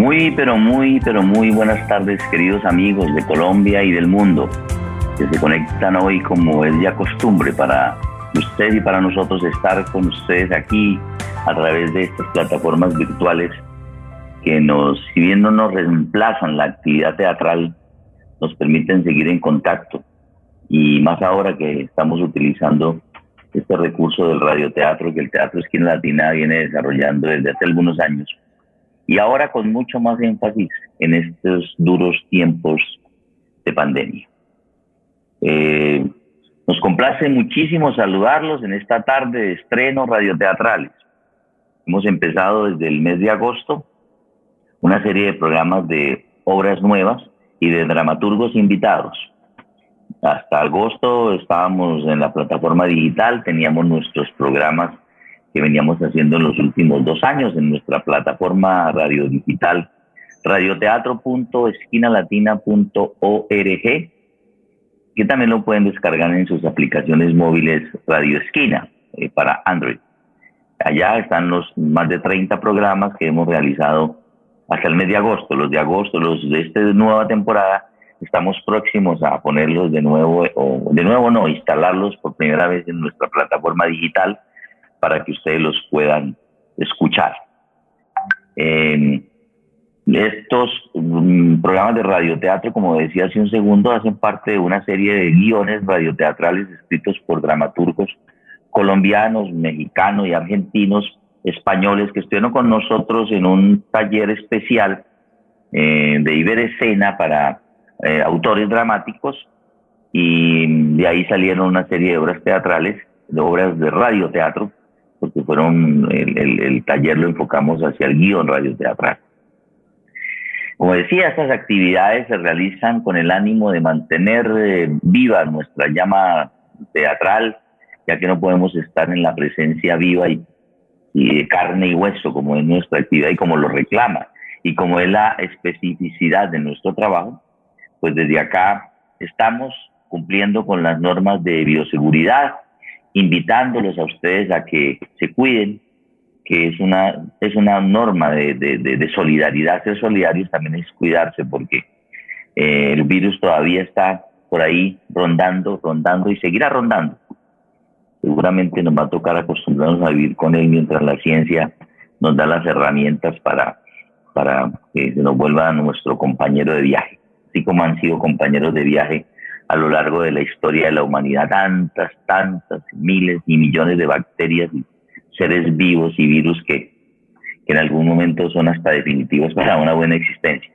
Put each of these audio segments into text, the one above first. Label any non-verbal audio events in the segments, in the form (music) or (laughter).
Muy, pero muy, pero muy buenas tardes, queridos amigos de Colombia y del mundo, que se conectan hoy como es ya costumbre para usted y para nosotros estar con ustedes aquí a través de estas plataformas virtuales que nos, si bien no nos reemplazan la actividad teatral, nos permiten seguir en contacto. Y más ahora que estamos utilizando este recurso del radioteatro que el Teatro Esquina Latina viene desarrollando desde hace algunos años. Y ahora con mucho más énfasis en estos duros tiempos de pandemia. Eh, nos complace muchísimo saludarlos en esta tarde de estreno radioteatrales. Hemos empezado desde el mes de agosto una serie de programas de obras nuevas y de dramaturgos invitados. Hasta agosto estábamos en la plataforma digital, teníamos nuestros programas que veníamos haciendo en los últimos dos años en nuestra plataforma radio digital radioteatro.esquinalatina.org que también lo pueden descargar en sus aplicaciones móviles Radio Esquina eh, para Android. Allá están los más de 30 programas que hemos realizado hasta el mes de agosto. Los de agosto, los de esta nueva temporada, estamos próximos a ponerlos de nuevo, o de nuevo no, instalarlos por primera vez en nuestra plataforma digital para que ustedes los puedan escuchar. Em, estos mm, programas de radioteatro, como decía hace un segundo, hacen parte de una serie de guiones radioteatrales escritos por dramaturgos colombianos, mexicanos y argentinos españoles que estuvieron con nosotros en un taller especial eh, de Iberescena para eh, autores dramáticos y de ahí salieron una serie de obras teatrales, de obras de radioteatro, porque fueron, el, taller lo enfocamos hacia el guion radioteatral. Como decía, estas actividades se realizan con el ánimo de mantener eh, viva nuestra llama teatral, ya que no podemos estar en la presencia viva y y de carne y hueso, como es nuestra actividad y como lo reclama, y como es la especificidad de nuestro trabajo, pues desde acá estamos cumpliendo con las normas de bioseguridad, invitándolos a ustedes a que se cuiden, que es una, es una norma de, de, solidaridad. Ser solidarios también es cuidarse porque eh, el virus todavía está por ahí rondando, rondando y seguirá rondando seguramente nos va a tocar acostumbrarnos a vivir con él mientras la ciencia nos da las herramientas para, para que se nos vuelva nuestro compañero de viaje, así como han sido compañeros de viaje a lo largo de la historia de la humanidad, tantas, tantas, miles y millones de bacterias seres vivos y virus que, en algún momento son hasta definitivos para una buena existencia.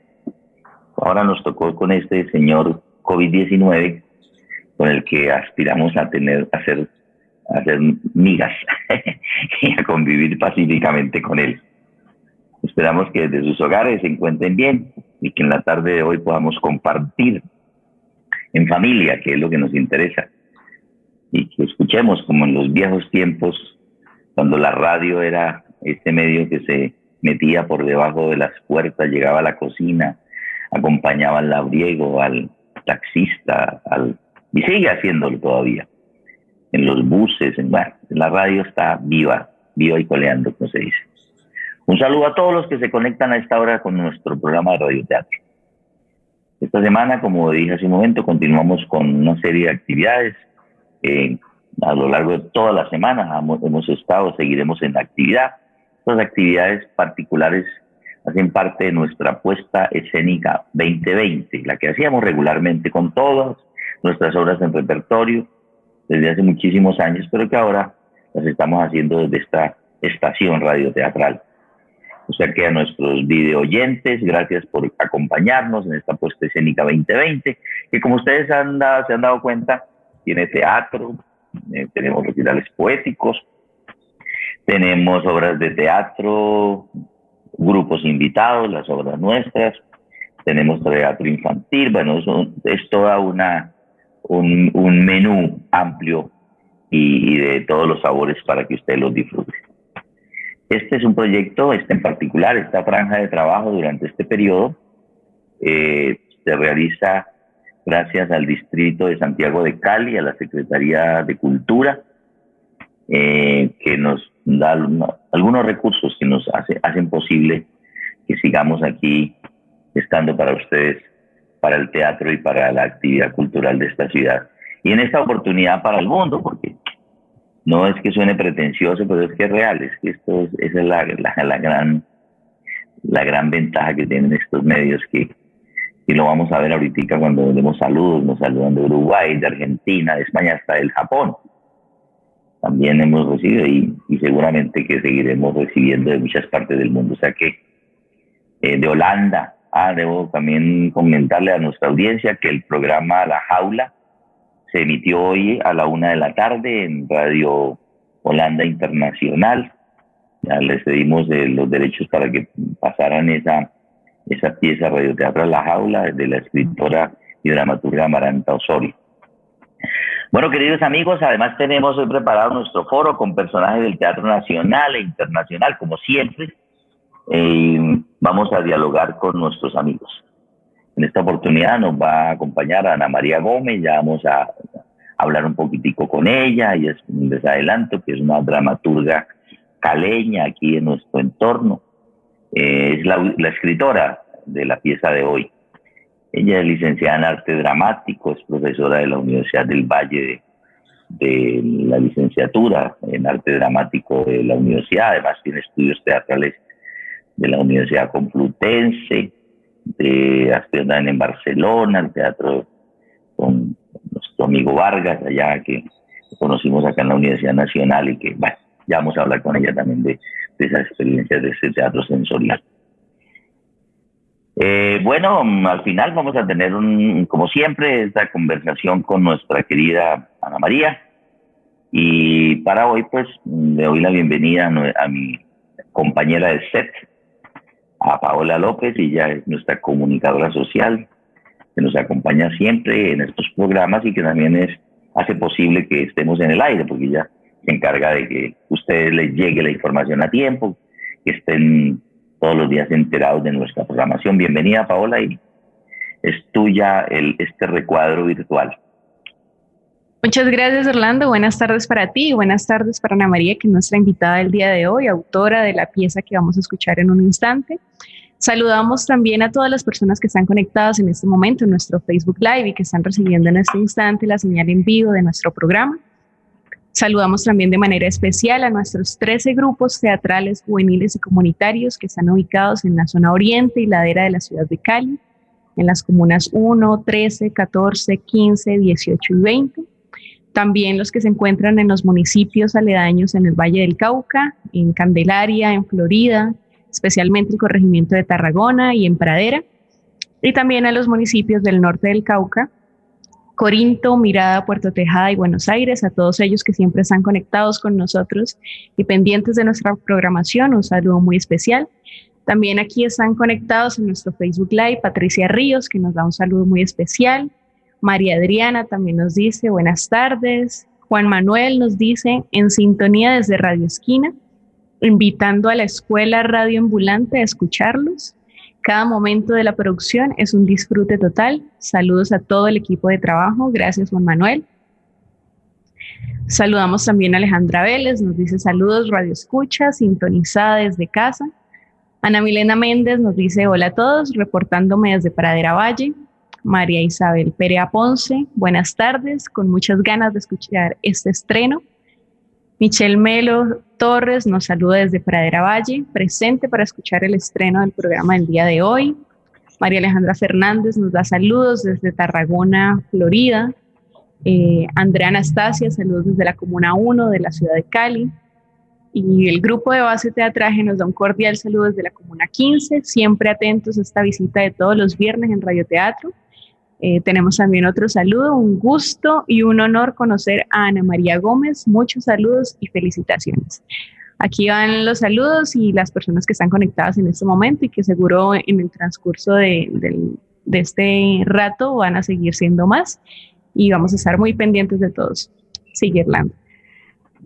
Ahora nos tocó con este señor COVID-19, con el que aspiramos a tener, a ser hacer migas (laughs) y a convivir pacíficamente con él. Esperamos que desde sus hogares se encuentren bien y que en la tarde de hoy podamos compartir en familia, que es lo que nos interesa, y que escuchemos como en los viejos tiempos, cuando la radio era este medio que se metía por debajo de las puertas, llegaba a la cocina, acompañaba al labriego, al taxista, al, y sigue haciéndolo todavía en los buses, en, bueno, la radio está viva, viva y coleando, como se dice. Un saludo a todos los que se conectan a esta hora con nuestro programa de radioteatro. Esta semana, como dije hace un momento, continuamos con una serie de actividades. a lo largo de toda la semana hemos, estado, seguiremos en actividad. Estas actividades particulares hacen parte de nuestra puesta escénica 2020, la que hacíamos regularmente con todas nuestras obras en repertorio desde hace muchísimos años, pero que ahora las estamos haciendo desde esta estación radioteatral. O sea que a nuestros video oyentes, gracias por acompañarnos en esta puesta escénica 2020, que como ustedes han se han dado cuenta, tiene teatro, eh, tenemos recitales poéticos, tenemos obras de teatro, grupos invitados, las obras nuestras, tenemos teatro infantil, bueno, es toda una un, menú amplio y, de todos los sabores para que usted los disfrute. Este es un proyecto, este en particular, esta franja de trabajo durante este periodo, eh, se realiza gracias al Distrito de Santiago de Cali, a la Secretaría de Cultura, eh, que nos da algunos recursos que nos hace, hacen posible que sigamos aquí estando para ustedes, para el teatro y para la actividad cultural de esta ciudad. Y en esta oportunidad para el mundo, porque no es que suene pretencioso, pero es que es real, es que esto es, esa es la, la, gran, la gran ventaja que tienen estos medios que, y lo vamos a ver ahorita cuando demos saludos, nos saludan de Uruguay, de Argentina, de España, hasta del Japón. También hemos recibido y, seguramente que seguiremos recibiendo de muchas partes del mundo. O sea que eh, de Holanda, ah, debo también comentarle a nuestra audiencia que el programa La Jaula se emitió hoy a la una de la tarde en Radio Holanda Internacional. Ya les pedimos de los derechos para que pasaran esa, esa pieza radioteatral La Jaula de la escritora y dramaturga Maranta Osorio. Bueno, queridos amigos, además tenemos hoy preparado nuestro foro con personajes del teatro nacional e internacional, como siempre. Eh, vamos a dialogar con nuestros amigos. En esta oportunidad nos va a acompañar Ana María Gómez, ya vamos a hablar un poquitico con ella, y es un que es una dramaturga caleña aquí en nuestro entorno. Eh, es la, escritora de la pieza de hoy. Ella es licenciada en arte dramático, es profesora de la Universidad del Valle de, de la licenciatura en arte dramático de la universidad, además tiene estudios teatrales de la Universidad Complutense, de Amsterdam en Barcelona, el teatro con nuestro amigo Vargas, allá que conocimos acá en la Universidad Nacional y que, bueno, ya vamos a hablar con ella también de, esas experiencias de ese teatro sensorial. Eh, bueno, al final vamos a tener, un, como siempre, esta conversación con nuestra querida Ana María. Y para hoy, pues, le doy la bienvenida a mi compañera de set, a Paola López, ella es nuestra comunicadora social, que nos acompaña siempre en estos programas y que también es, hace posible que estemos en el aire, porque ella se encarga de que ustedes les llegue la información a tiempo, que estén todos los días enterados de nuestra programación. Bienvenida, Paola, y es tuya el, este recuadro virtual. Muchas gracias, Orlando. Buenas tardes para ti y buenas tardes para Ana María, que es nuestra invitada del día de hoy, autora de la pieza que vamos a escuchar en un instante. Saludamos también a todas las personas que están conectadas en este momento en nuestro Facebook Live y que están recibiendo en este instante la señal en vivo de nuestro programa. Saludamos también de manera especial a nuestros 13 grupos teatrales juveniles y comunitarios que están ubicados en la zona oriente y ladera de la ciudad de Cali, en las comunas 1, 13, 14, 15, 18 y 20 también los que se encuentran en los municipios aledaños en el Valle del Cauca, en Candelaria, en Florida, especialmente el corregimiento de Tarragona y en Pradera, y también a los municipios del norte del Cauca, Corinto, Mirada, Puerto Tejada y Buenos Aires, a todos ellos que siempre están conectados con nosotros y pendientes de nuestra programación, un saludo muy especial. También aquí están conectados en nuestro Facebook Live Patricia Ríos, que nos da un saludo muy especial, María Adriana también nos dice buenas tardes. Juan Manuel nos dice en sintonía desde Radio Esquina, invitando a la escuela Radio Ambulante a escucharlos. Cada momento de la producción es un disfrute total. Saludos a todo el equipo de trabajo. Gracias, Juan Manuel. Saludamos también a Alejandra Vélez, nos dice saludos, Radio Escucha, sintonizada desde casa. Ana Milena Méndez nos dice hola a todos, reportándome desde Pradera Valle. María Isabel Perea Ponce. Buenas tardes, con muchas ganas de escuchar este estreno. Michelle Melo Torres nos saluda desde Pradera Valle, presente para escuchar el estreno del programa del día de hoy. María Alejandra Fernández nos da saludos desde Tarragona, Florida. Eh, Andrea Anastasia, saludos desde la Comuna 1 de la ciudad de Cali. Y el grupo de base teatraje nos da un cordial saludo desde la Comuna 15, siempre atentos a esta visita de todos los viernes en Radio Teatro. Eh, tenemos también otro saludo, un gusto y un honor conocer a Ana María Gómez. Muchos saludos y felicitaciones. Aquí van los saludos y las personas que están conectadas en este momento y que seguro en el transcurso de, de este rato van a seguir siendo más y vamos a estar muy pendientes de todos. Sigue Irlanda.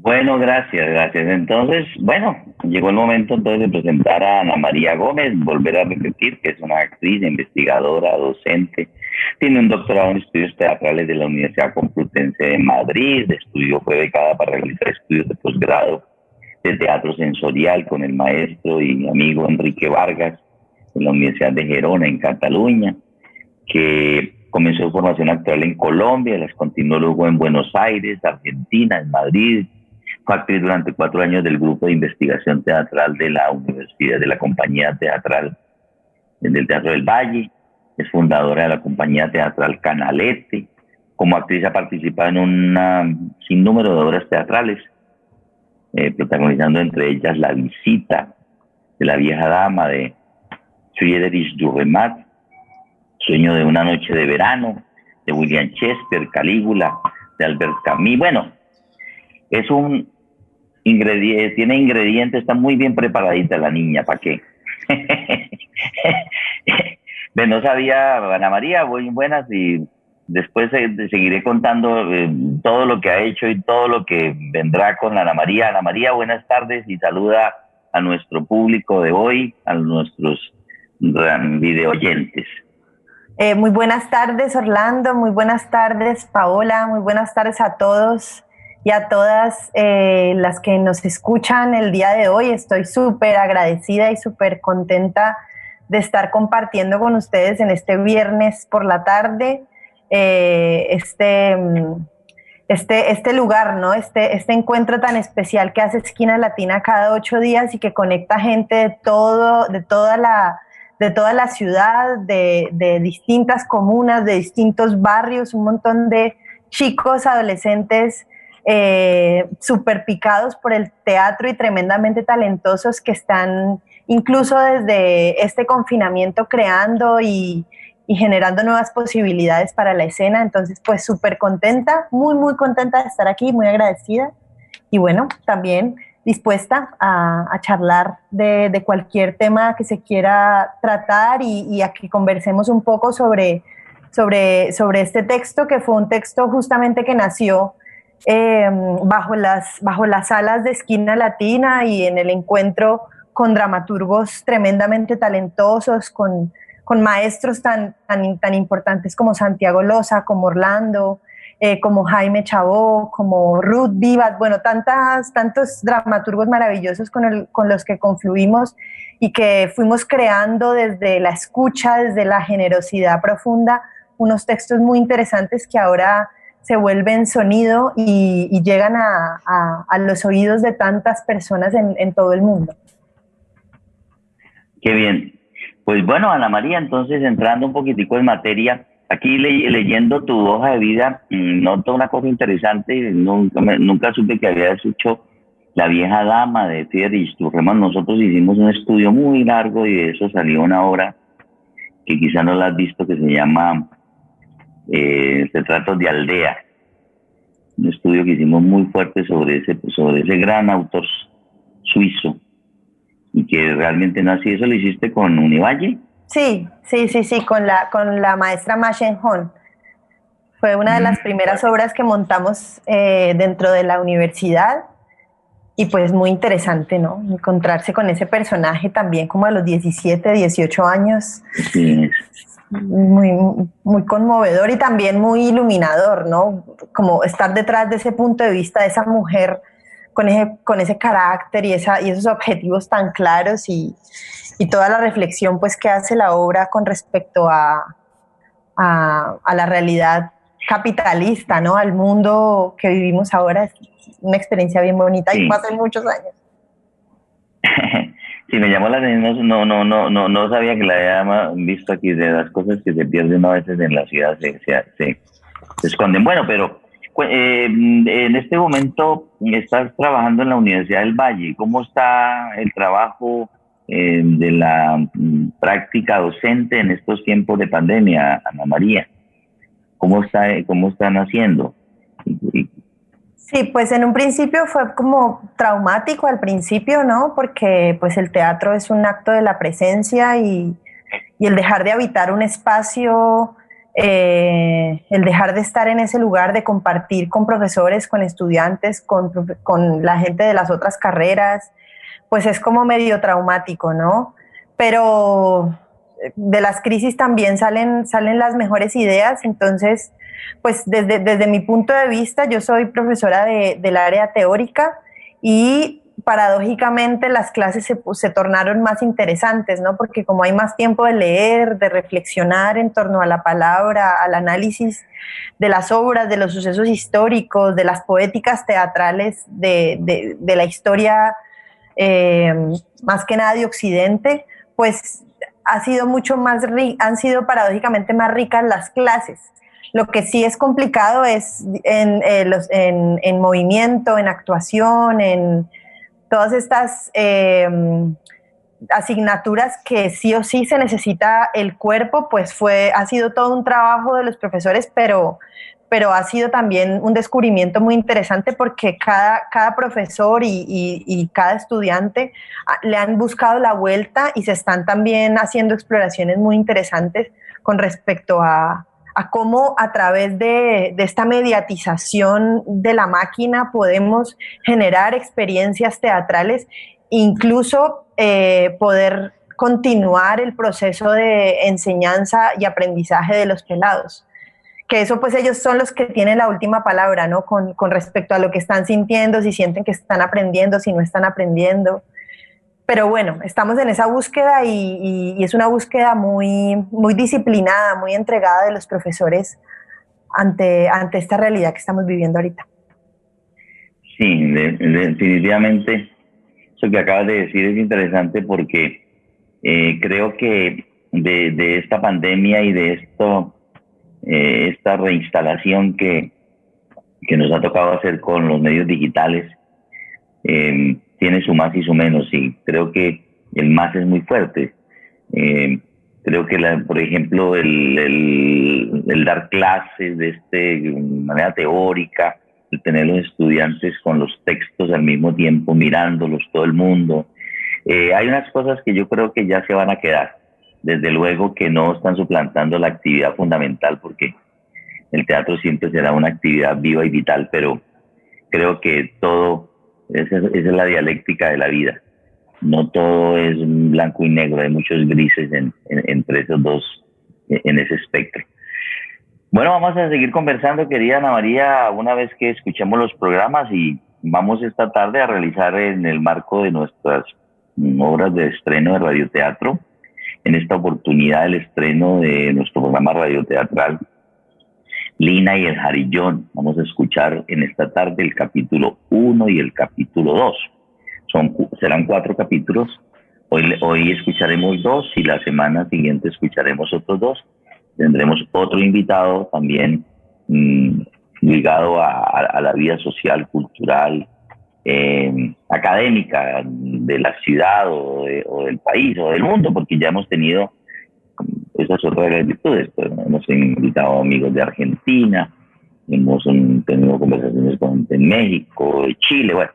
Bueno, gracias, gracias. Entonces, bueno, llegó el momento entonces de presentar a Ana María Gómez, volver a repetir que es una actriz, investigadora, docente, tiene un doctorado en estudios teatrales de la Universidad Complutense de Madrid, estudió, fue becada para realizar estudios de posgrado de teatro sensorial con el maestro y mi amigo Enrique Vargas. en la Universidad de Gerona, en Cataluña, que comenzó su formación actual en Colombia, las continuó luego en Buenos Aires, Argentina, en Madrid. Actriz durante cuatro años del grupo de investigación teatral de la Universidad, de la compañía teatral del Teatro del Valle. Es fundadora de la compañía teatral Canalete. Como actriz ha participado en un sinnúmero de obras teatrales, eh, protagonizando entre ellas La visita de la vieja dama de Friedrich Durremat, Sueño de una noche de verano, de William Shakespeare, Calígula, de Albert Camus. Bueno, es un ingrediente, tiene ingredientes, está muy bien preparadita la niña, ¿para qué? (laughs) no sabía, Ana María, muy buenas y después seguiré contando eh, todo lo que ha hecho y todo lo que vendrá con Ana María. Ana María, buenas tardes y saluda a nuestro público de hoy, a nuestros video oyentes. Eh, muy buenas tardes, Orlando. Muy buenas tardes, Paola. Muy buenas tardes a todos y a todas eh, las que nos escuchan el día de hoy. Estoy súper agradecida y súper contenta de estar compartiendo con ustedes en este viernes por la tarde eh, este, este, este lugar, ¿no? Este, este encuentro tan especial que hace Esquina Latina cada ocho días y que conecta gente de todo, de toda la de toda la ciudad, de, distintas comunas, de distintos barrios, un montón de chicos, adolescentes eh, super picados por el teatro y tremendamente talentosos que están incluso desde este confinamiento creando y, y generando nuevas posibilidades para la escena. Entonces, pues súper contenta, muy, muy contenta de estar aquí, muy agradecida. Y bueno, también dispuesta a, charlar de, cualquier tema que se quiera tratar y, a que conversemos un poco sobre, sobre, sobre este texto, que fue un texto justamente que nació em, bajo, las, bajo las alas de Esquina Latina y en el encuentro con dramaturgos tremendamente talentosos, con, con maestros tan, tan, tan importantes como Santiago Loza, como Orlando, eh, como Jaime Chabó, como Ruth Vivat, bueno, tantas, tantos dramaturgos maravillosos con, con los que confluimos y que fuimos creando desde la escucha, desde la generosidad profunda, unos textos muy interesantes que ahora se vuelven sonido y, llegan a, a, los oídos de tantas personas en, en todo el mundo. Qué bien. Pues bueno, Ana María, entonces entrando un poquitico en materia, Aquí leyendo tu hoja de vida, mm, noto una cosa interesante, nunca, nunca supe que habías hecho La vieja dama de Friedrich Turreman. Nosotros hicimos un estudio muy largo y de eso salió una obra que quizá no la has visto que se llama eh, Retratos de Aldea. Un estudio que hicimos muy fuerte sobre ese, sobre ese gran autor suizo y que realmente no así. ¿Eso lo hiciste con Univalle? Sí, sí, sí, sí, con la, con la maestra Ma. Fue una de las primeras obras que montamos eh, dentro de la universidad y pues muy interesante, ¿no? Encontrarse con ese personaje también como a los 17, 18 años. Sí. Muy, muy conmovedor y también muy iluminador, ¿no? Como estar detrás de ese punto de vista de esa mujer con ese, con ese carácter y, esa, y esos objetivos tan claros y, y toda la reflexión pues que hace la obra con respecto a, a, la realidad capitalista, ¿no? Al mundo que vivimos ahora es una experiencia bien bonita y en muchos años. (laughs) sí, me llamó la atención, no, no, no, no, no sabía que la había visto aquí de las cosas que se pierden a veces en la ciudad, se, se, esconden. Bueno, pero eh, en este momento estás trabajando en la Universidad del Valle. ¿Cómo está el trabajo eh, de la mm, práctica docente en estos tiempos de pandemia, Ana María? ¿Cómo, está, cómo están haciendo? Sí, pues en un principio fue como traumático al principio, ¿no? Porque pues el teatro es un acto de la presencia y, el dejar de habitar un espacio, eh, el dejar de estar en ese lugar, de compartir con profesores, con estudiantes, con, con la gente de las otras carreras, pues es como medio traumático, ¿no? Pero de las crisis también salen, salen las mejores ideas, entonces, pues desde, desde mi punto de vista, yo soy profesora de, del área teórica y paradójicamente las clases se, se, tornaron más interesantes, ¿no? Porque como hay más tiempo de leer, de reflexionar en torno a la palabra, al análisis de las obras, de los sucesos históricos, de las poéticas teatrales de, de, la historia, eh, más que nada de Occidente, pues ha sido mucho más, han sido paradójicamente más ricas las clases. Lo que sí es complicado es en, eh, en, en movimiento, en actuación, en todas estas em, asignaturas que sí o sí se necesita el cuerpo, pues fue, ha sido todo un trabajo de los profesores, pero, pero ha sido también un descubrimiento muy interesante porque cada, cada profesor y, y, cada estudiante ah, le han buscado la vuelta y se están también haciendo exploraciones muy interesantes con respecto a, a cómo a través de, esta mediatización de la máquina podemos generar experiencias teatrales, incluso eh, poder continuar el proceso de enseñanza y aprendizaje de los pelados. Que eso pues ellos son los que tienen la última palabra, ¿no? Con, con respecto a lo que están sintiendo, si sienten que están aprendiendo, si no están aprendiendo pero bueno, estamos en esa búsqueda y, es una búsqueda muy, muy disciplinada, muy entregada de los profesores ante, ante esta realidad que estamos viviendo ahorita. Sí, definitivamente eso que acabas de decir es interesante porque eh, creo que de, esta pandemia y de esto, eh, esta reinstalación que, que nos ha tocado hacer con los medios digitales, eh, tiene su más y su menos, y creo que el más es muy fuerte. Eh, creo que, la, por ejemplo, el, el, dar clases de este, manera teórica, el tener los estudiantes con los textos al mismo tiempo, mirándolos todo el mundo, eh, hay unas cosas que yo creo que ya se van a quedar. Desde luego que no están suplantando la actividad fundamental, porque el teatro siempre será una actividad viva y vital, pero creo que todo esa, es la dialéctica de la vida. No todo es blanco y negro, hay muchos grises entre esos dos, en ese espectro. Bueno, vamos a seguir conversando, querida Ana María, una vez que escuchemos los programas y vamos esta tarde a realizar en el marco de nuestras obras de estreno de radioteatro, en esta oportunidad el estreno de nuestro programa radioteatral Lina y el Jarillón. Vamos a escuchar en esta tarde el capítulo 1 y el capítulo 2. Son, serán cuatro capítulos. Hoy, hoy escucharemos dos y la semana siguiente escucharemos otros dos. Tendremos otro invitado también mm, ligado a, la vida social, cultural, eh, académica de la ciudad o, o del país o del mundo, porque ya hemos tenido esas otras virtudes. Pues, hemos invitado amigos de Argentina, hemos tenido conversaciones con de México, de Chile, bueno,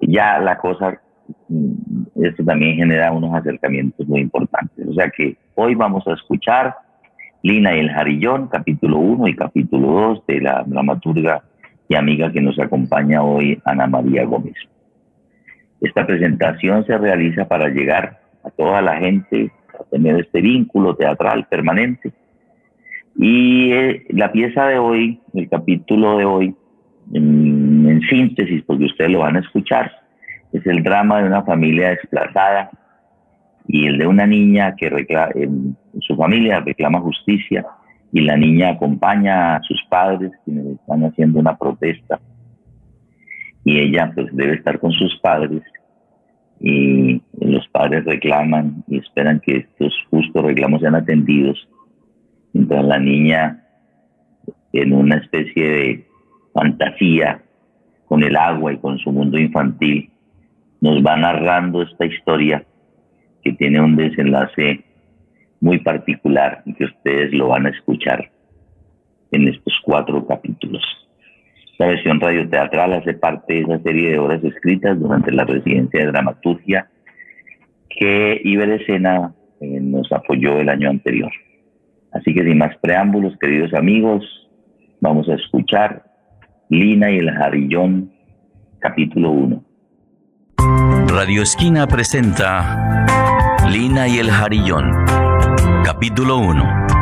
ya la cosa, mm, esto también genera unos acercamientos muy importantes. O sea que hoy vamos a escuchar Lina y el Jarillón, capítulo 1 y capítulo 2 de la dramaturga y amiga que nos acompaña hoy, Ana María Gómez. Esta presentación se realiza para llegar a toda la gente tener este vínculo teatral permanente. Y eh, la pieza de hoy, el capítulo de hoy, en, síntesis, porque ustedes lo van a escuchar, es el drama de una familia desplazada y el de una niña que reclama, su familia reclama justicia y la niña acompaña a sus padres quienes están haciendo una protesta. Y ella pues debe estar con sus padres y los padres reclaman y esperan que estos justos reclamos sean atendidos, mientras la niña en una especie de fantasía con el agua y con su mundo infantil nos va narrando esta historia que tiene un desenlace muy particular que ustedes lo van a escuchar en estos cuatro capítulos. La versión radioteatral hace parte de esa serie de obras escritas durante la residencia de dramaturgia que Iberescena eh, nos apoyó el año anterior. Así que sin más preámbulos, queridos amigos, vamos a escuchar Lina y el Jarillón, capítulo 1. Radio Esquina presenta Lina y el Jarillón, capítulo 1.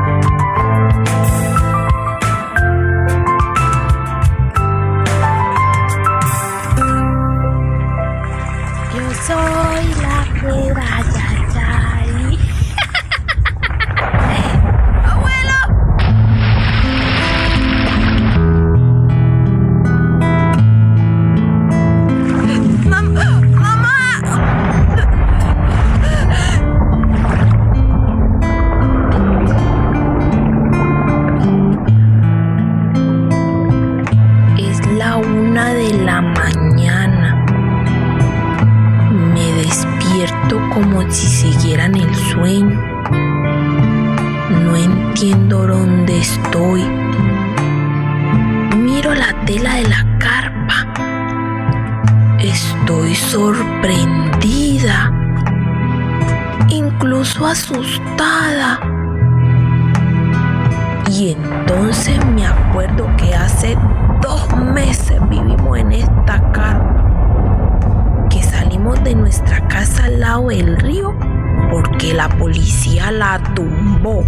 La policía la tumbó.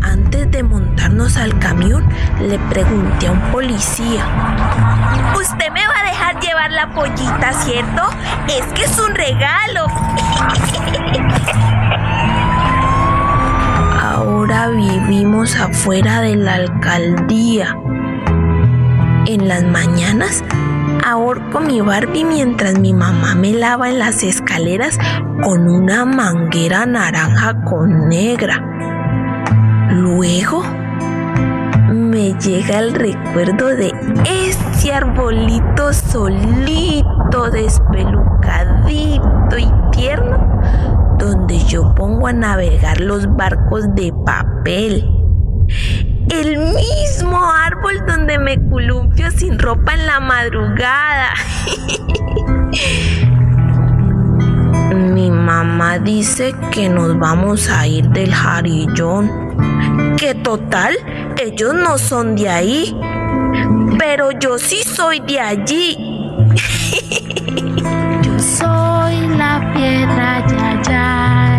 Antes de montarnos al camión, le pregunté a un policía, ¿usted me va a dejar llevar la pollita, cierto? Es que es un regalo. (laughs) Ahora vivimos afuera de la alcaldía. En las mañanas ahorco mi Barbie mientras mi mamá me lava en las escaleras con una manguera naranja con negra. Luego me llega el recuerdo de ese arbolito solito, despelucadito y tierno, donde yo pongo a navegar los barcos de papel el mismo árbol donde me columpio sin ropa en la madrugada. (laughs) Mamá dice que nos vamos a ir del jarillón. Que total, ellos no son de ahí. Pero yo sí soy de allí. (laughs) yo soy la piedra, ya, ya.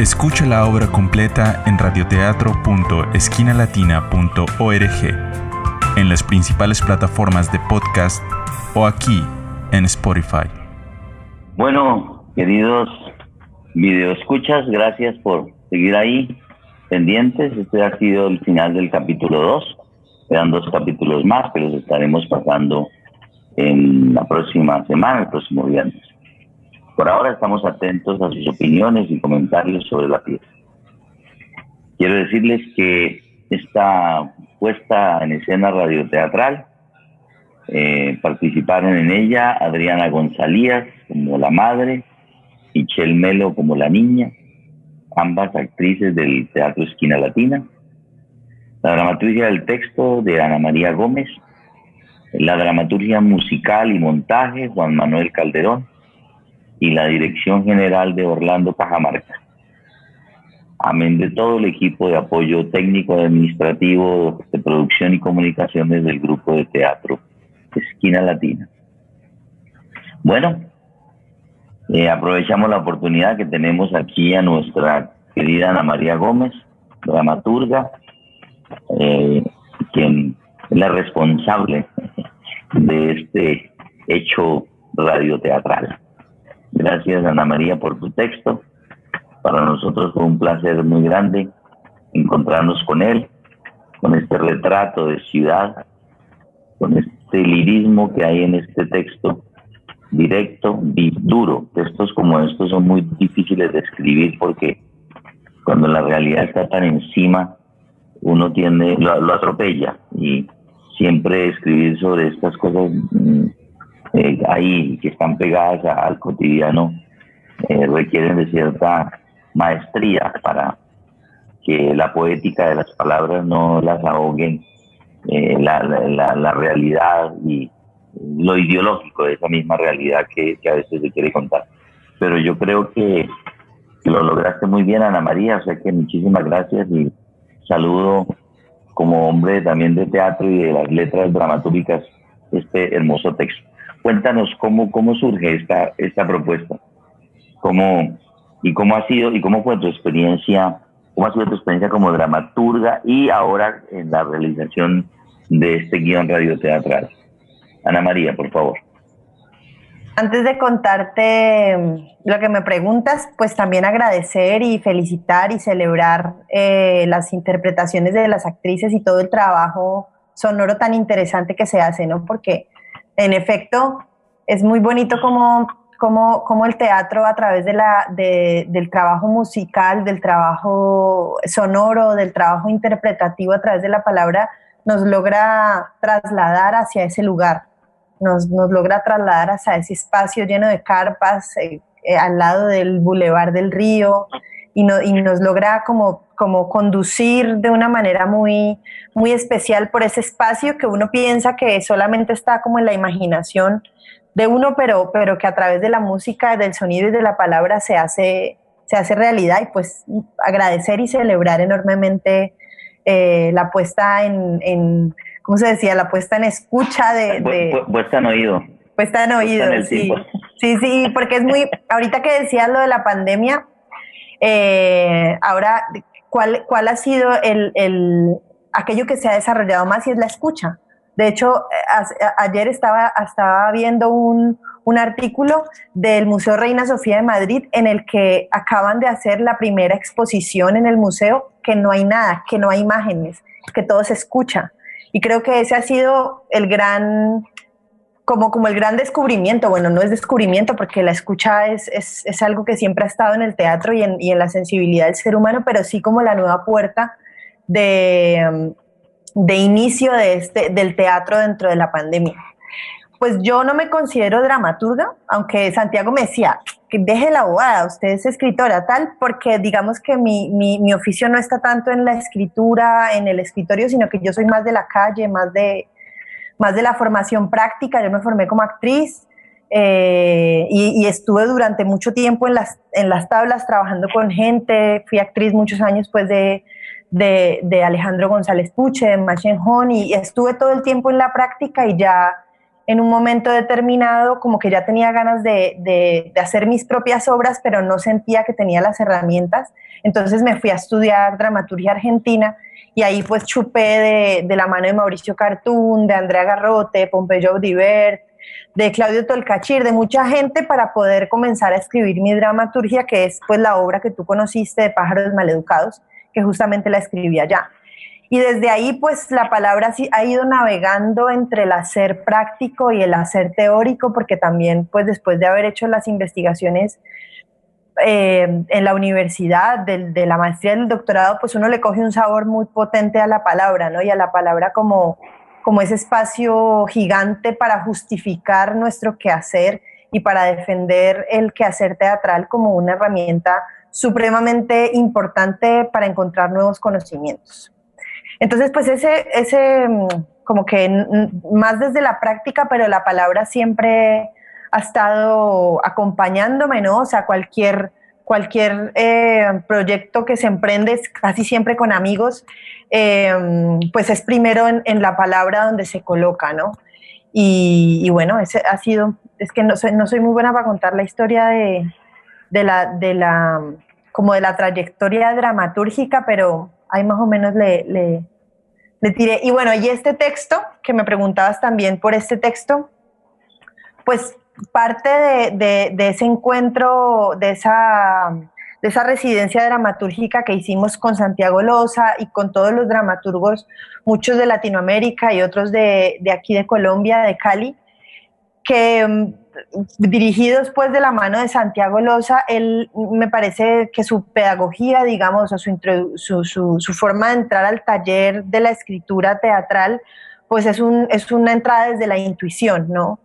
Escucha la obra completa en radioteatro.esquinalatina.org, en las principales plataformas de podcast o aquí en Spotify. Bueno, queridos videoescuchas, gracias por seguir ahí pendientes. Este ha sido el final del capítulo 2. Quedan dos capítulos más que los estaremos pasando en la próxima semana, el próximo viernes. Por ahora estamos atentos a sus opiniones y comentarios sobre la pieza. Quiero decirles que esta puesta en escena radioteatral eh, participaron en ella Adriana González como la madre, y Chel Melo como la niña, ambas actrices del Teatro Esquina Latina, la dramaturgia del texto de Ana María Gómez, la dramaturgia musical y montaje Juan Manuel Calderón, y la dirección general de Orlando Cajamarca. Amén de todo el equipo de apoyo técnico, administrativo, de producción y comunicaciones del grupo de teatro Esquina Latina. Bueno, eh, aprovechamos la oportunidad que tenemos aquí a nuestra querida Ana María Gómez, dramaturga, eh, quien es la responsable de este hecho radioteatral. Gracias, Ana María, por tu texto. Para nosotros fue un placer muy grande encontrarnos con él, con este retrato de ciudad, con este lirismo que hay en este texto directo y duro. Textos como estos son muy difíciles de escribir porque cuando la realidad está tan encima, uno tiene, lo, atropella y siempre escribir sobre estas cosas mm, eh, ahí que están pegadas al cotidiano eh, requieren de cierta maestría para que la poética de las palabras no las ahoguen eh, la, la, realidad y lo ideológico de esa misma realidad que, a veces se quiere contar. Pero yo creo que lo lograste muy bien, Ana María, o sea que muchísimas gracias y saludo como hombre también de teatro y de las letras dramatúrgicas este hermoso texto. Cuéntanos cómo, cómo surge esta, esta propuesta, cómo, y cómo ha sido y cómo fue tu experiencia, cómo ha sido tu experiencia como dramaturga y ahora en la realización de este guion radioteatral. Ana María, por favor. Antes de contarte mm, lo que me preguntas, pues también agradecer y felicitar y celebrar eh, las interpretaciones de las actrices y todo el trabajo sonoro tan interesante que se hace, ¿no? Porque en efecto es muy bonito como, como, como el teatro a través de la, del trabajo musical, del trabajo sonoro, del trabajo interpretativo a través de la palabra, nos logra trasladar hacia ese lugar. Nos, logra trasladar hacia ese espacio lleno de carpas eh, eh, al lado del bulevar del río y, nos logra como, como conducir de una manera muy, muy especial por ese espacio que uno piensa que solamente está como en la imaginación de uno, pero, pero que a través de la música, del sonido y de la palabra se hace, se hace realidad y pues agradecer y celebrar enormemente eh, la puesta en ¿cómo se decía? La puesta en escucha de... puesta en oído. Puesta en oído, sí. Sí, sí, porque es muy... Ahorita que decías lo de la pandemia, eh, ahora, ¿cuál, ¿cuál ha sido el, aquello que se ha desarrollado más y es la escucha? De hecho, ayer estaba, estaba viendo un, un artículo del Museo Reina Sofía de Madrid en el que acaban de hacer la primera exposición en el museo que no hay nada, que no hay imágenes, que todo se escucha. Y creo que ese ha sido el gran, como, como el gran descubrimiento. Bueno, no es descubrimiento porque la escucha es, es, es algo que siempre ha estado en el teatro y en, y en, la sensibilidad del ser humano, pero sí como la nueva puerta de, de inicio de este, del teatro dentro de la pandemia. Pues yo no me considero dramaturga, aunque Santiago me decía, que deje la bobada, usted es escritora, tal, porque digamos que mi, mi, mi, oficio no está tanto en la escritura, en el escritorio, sino que yo soy más de la calle, más de, más de la formación práctica. Yo me formé como actriz eh, y, estuve durante mucho tiempo en las, en las tablas trabajando con gente. Fui actriz muchos años pues de, de, de Alejandro González Puche, de Machen y estuve todo el tiempo en la práctica y ya en un momento determinado como que ya tenía ganas de, hacer mis propias obras, pero no sentía que tenía las herramientas. Entonces me fui a estudiar dramaturgia argentina y ahí pues chupé de, la mano de Mauricio Cartún, de Andrea Garrote, Pompeyo Audibert, de Claudio Tolcachir, de mucha gente para poder comenzar a escribir mi dramaturgia, que es pues la obra que tú conociste de Pájaros Maleducados, que justamente la escribí allá. Y desde ahí, pues la palabra ha ido navegando entre el hacer práctico y el hacer teórico, porque también, pues después de haber hecho las investigaciones eh, en la universidad, de, la maestría del doctorado, pues uno le coge un sabor muy potente a la palabra, ¿no? Y a la palabra como, como ese espacio gigante para justificar nuestro quehacer y para defender el quehacer teatral como una herramienta supremamente importante para encontrar nuevos conocimientos. Entonces, pues ese, ese mm, como que más desde la práctica, pero la palabra siempre ha estado acompañándome, ¿no? O sea, cualquier, cualquier eh, proyecto que se emprende, casi siempre con amigos, eh, pues es primero en, la palabra donde se coloca, ¿no? Y, bueno, ese ha sido, es que no soy, no soy muy buena para contar la historia de, de, la, de la, como de la trayectoria dramatúrgica, pero ahí más o menos le, le, Y bueno, y este texto, que me preguntabas también por este texto, pues parte de, de, ese encuentro, de esa, de esa residencia dramatúrgica que hicimos con Santiago Loza y con todos los dramaturgos, muchos de Latinoamérica y otros de, de aquí de Colombia, de Cali, que mm, dirigidos pues de la mano de Santiago Loza, él me parece que su pedagogía, digamos, o su, forma de entrar al taller de la escritura teatral, pues es una entrada desde la intuición, ¿no?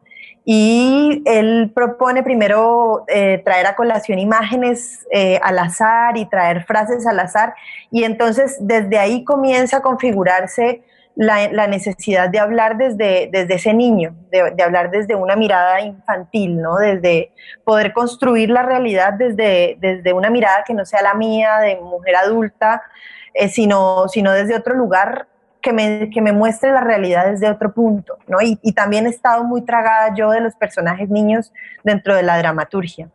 Y él propone primero eh, traer a colación imágenes eh, al azar y traer frases al azar, y entonces desde ahí comienza a configurarse la, necesidad de hablar desde, desde ese niño, de, hablar desde una mirada infantil, ¿no? Desde poder construir la realidad desde, desde una mirada que no sea la mía de mujer adulta, eh, sino, sino desde otro lugar que me, que me, muestre la realidad desde otro punto, ¿no? Y, y también he estado muy tragada yo de los personajes niños dentro de la dramaturgia.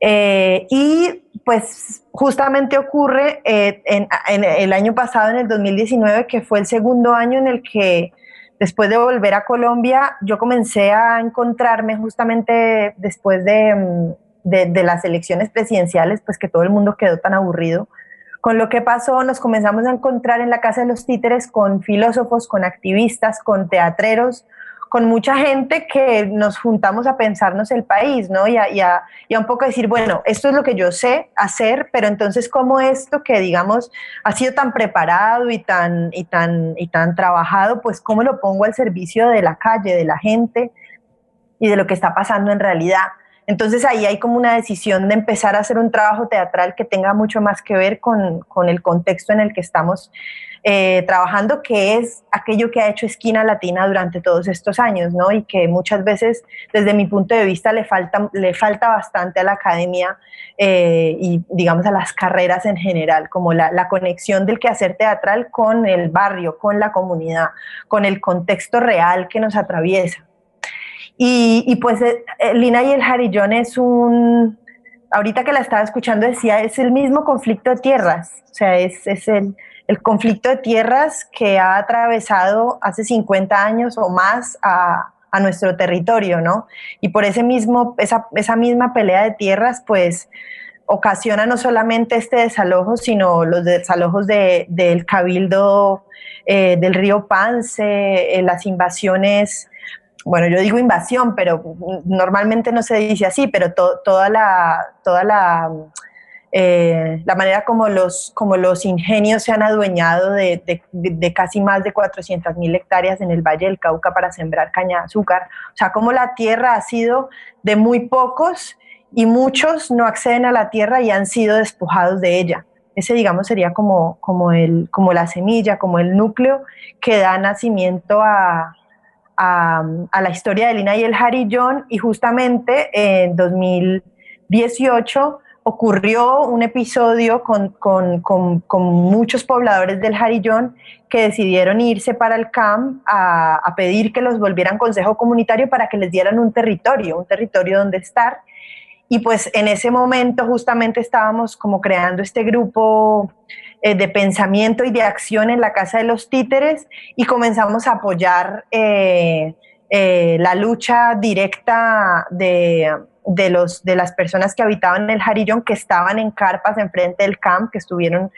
Eh, y pues justamente ocurre eh, en, el año pasado, en el 2019, que fue el segundo año en el que después de volver a Colombia, yo comencé a encontrarme justamente después de, de, las elecciones presidenciales, pues que todo el mundo quedó tan aburrido. Con lo que pasó, nos comenzamos a encontrar en la Casa de los Títeres con filósofos, con activistas, con teatreros, con mucha gente que nos juntamos a pensarnos el país, ¿no? Y a, un poco decir, bueno, esto es lo que yo sé hacer, pero entonces, ¿cómo esto que, digamos, ha sido tan preparado y tan, y tan, y tan trabajado, pues cómo lo pongo al servicio de la calle, de la gente y de lo que está pasando en realidad? Entonces ahí hay como una decisión de empezar a hacer un trabajo teatral que tenga mucho más que ver con, con el contexto en el que estamos eh, trabajando, que es aquello que ha hecho Esquina Latina durante todos estos años, ¿no? Y que muchas veces, desde mi punto de vista, le falta, le falta bastante a la academia eh, y, digamos, a las carreras en general, como la, conexión del quehacer teatral con el barrio, con la comunidad, con el contexto real que nos atraviesa. Y, y, pues eh, Lina y el Jarillón es un, ahorita que la estaba escuchando decía, es el mismo conflicto de tierras, o sea, es, es el, el conflicto de tierras que ha atravesado hace 50 años o más a, nuestro territorio, ¿no? Y por ese mismo, esa, misma pelea de tierras, pues ocasiona no solamente este desalojo, sino los desalojos del cabildo eh, del río Pance, eh, las invasiones, bueno, yo digo invasión, pero normalmente no se dice así, pero toda la, toda la eh, la manera como los, como los ingenios se han adueñado de, casi más de 400 mil hectáreas en el Valle del Cauca para sembrar caña de azúcar. O sea, como la tierra ha sido de muy pocos y muchos no acceden a la tierra y han sido despojados de ella. Ese, digamos, sería como, como, el, como la semilla, como el núcleo que da nacimiento a, a, a la historia de Lina y el Jarillón. Y justamente en 2018 ocurrió un episodio con, muchos pobladores del Jarillón que decidieron irse para el CAM a, pedir que los volvieran consejo comunitario para que les dieran un territorio, un territorio donde estar. Y pues en ese momento justamente estábamos como creando este grupo eh, de pensamiento y de acción en la Casa de los Títeres y comenzamos a apoyar eh, eh, la lucha directa de de, los, de las personas que habitaban el Jarillón, que estaban en carpas enfrente del camp, que estuvieron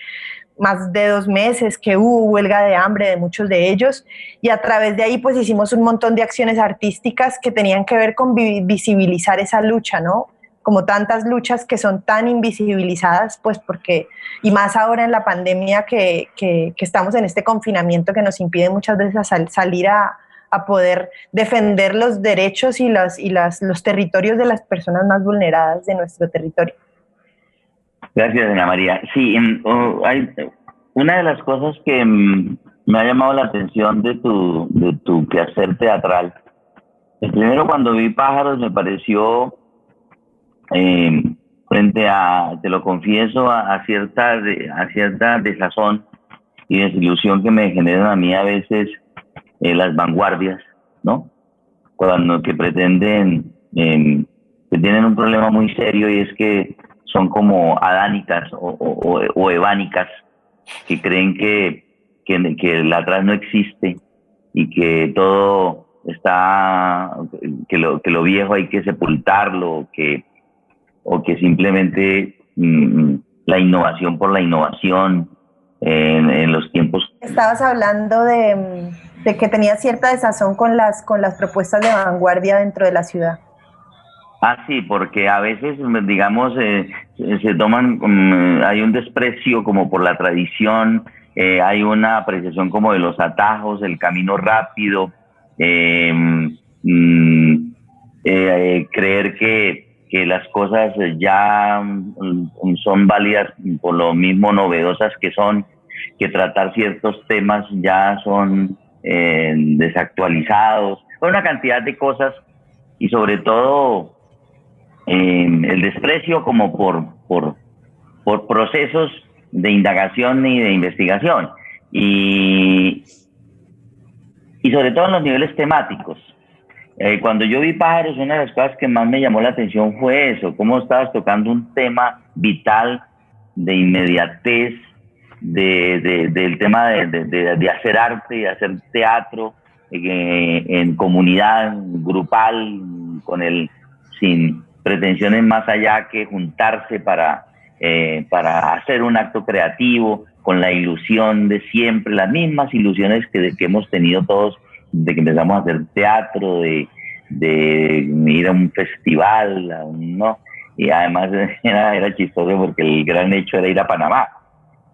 más de dos meses, que hubo huelga de hambre de muchos de ellos, y a través de ahí pues hicimos un montón de acciones artísticas que tenían que ver con visibilizar esa lucha, ¿no? Como tantas luchas que son tan invisibilizadas, pues porque, y más ahora en la pandemia que, que estamos en este confinamiento que nos impide muchas veces salir a, a poder defender los derechos y, las, y las, los territorios de las personas más vulneradas de nuestro territorio. Gracias, Ana María. Sí, hay, una de las cosas que mm, me ha llamado la atención de tu, de tu quehacer teatral, el primero cuando vi pájaros me pareció, em, frente a, te lo confieso, a, cierta, a cierta desazón y desilusión que me generan a mí a veces eh, las vanguardias, ¿no? Cuando que pretenden, em, que tienen un problema muy serio y es que son como adánicas o, o, evánicas, que creen que, que, que el atrás no existe y que todo está, que lo, que lo viejo hay que sepultarlo, que, o que simplemente mm, la innovación por la innovación en, en los tiempos. Estabas hablando de, de que tenía cierta desazón con las, con las propuestas de vanguardia dentro de la ciudad. Ah, sí, porque a veces, digamos, eh, se toman, mm, hay un desprecio como por la tradición, eh, hay una apreciación como de los atajos, el camino rápido, em, mm, eh, creer que, que las cosas ya mm, son válidas por lo mismo novedosas que son, que tratar ciertos temas ya son desactualizados, una cantidad de cosas y sobre todo el desprecio como por, por, por procesos de indagación y de investigación y, y sobre todo en los niveles temáticos. Eh, cuando yo vi pájaros, una de las cosas que más me llamó la atención fue eso, cómo estabas tocando un tema vital de inmediatez, de, del tema de, hacer arte y hacer teatro, eh, en comunidad, grupal, con el, sin pretensiones más allá que juntarse para, eh, para hacer un acto creativo, con la ilusión de siempre, las mismas ilusiones que, que hemos tenido todos de que empezamos a hacer teatro, de, de ir a un festival, ¿no? Y además (laughs) era, era chistoso porque el gran hecho era ir a Panamá.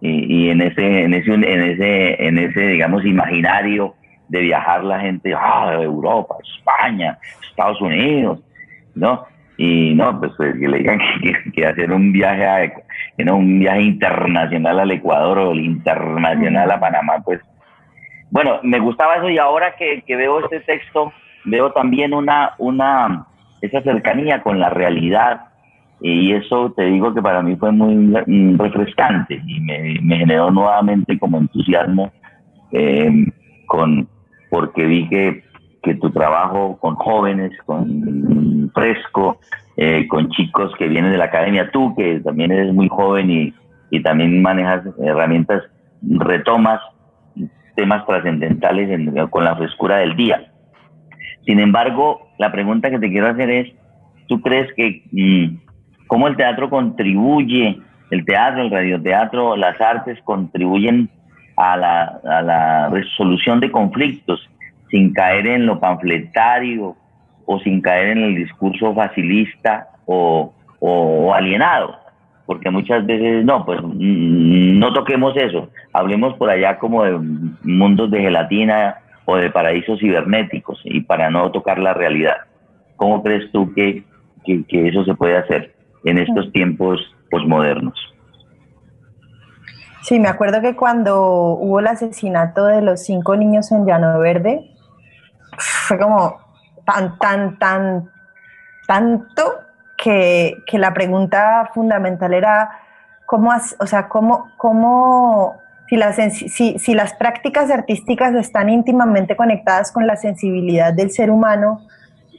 Y, y en ese, en ese, en ese, en ese, digamos, imaginario de viajar la gente, ah, Europa, España, Estados Unidos, ¿no? Y no, pues, pues que le digan (laughs) que, hacer un viaje a, un viaje internacional al Ecuador o el internacional a Panamá, pues, bueno, me gustaba eso y ahora que, que veo este texto, veo también una, una, esa cercanía con la realidad y eso te digo que para mí fue muy mm, refrescante y me, generó nuevamente como entusiasmo eh, con porque vi que, que, tu trabajo con jóvenes, con fresco, eh, con chicos que vienen de la academia, tú que también eres muy joven y, y también manejas herramientas, retomas temas trascendentales con la frescura del día. Sin embargo, la pregunta que te quiero hacer es, ¿tú crees que mm, cómo el teatro contribuye, el teatro, el radioteatro, las artes contribuyen a la, a la resolución de conflictos sin caer en lo panfletario o sin caer en el discurso facilista o, alienado? Porque muchas veces, no, pues mm, no toquemos eso, hablemos por allá como de mundos de gelatina o de paraísos cibernéticos y para no tocar la realidad. ¿Cómo crees tú que eso se puede hacer? En estos tiempos posmodernos. Sí, me acuerdo que cuando hubo el asesinato de los cinco niños en Llano Verde, fue como tan, tan, tan, tanto que, la pregunta fundamental era cómo, o sea, cómo, cómo si las, si, si las prácticas artísticas están íntimamente conectadas con la sensibilidad del ser humano,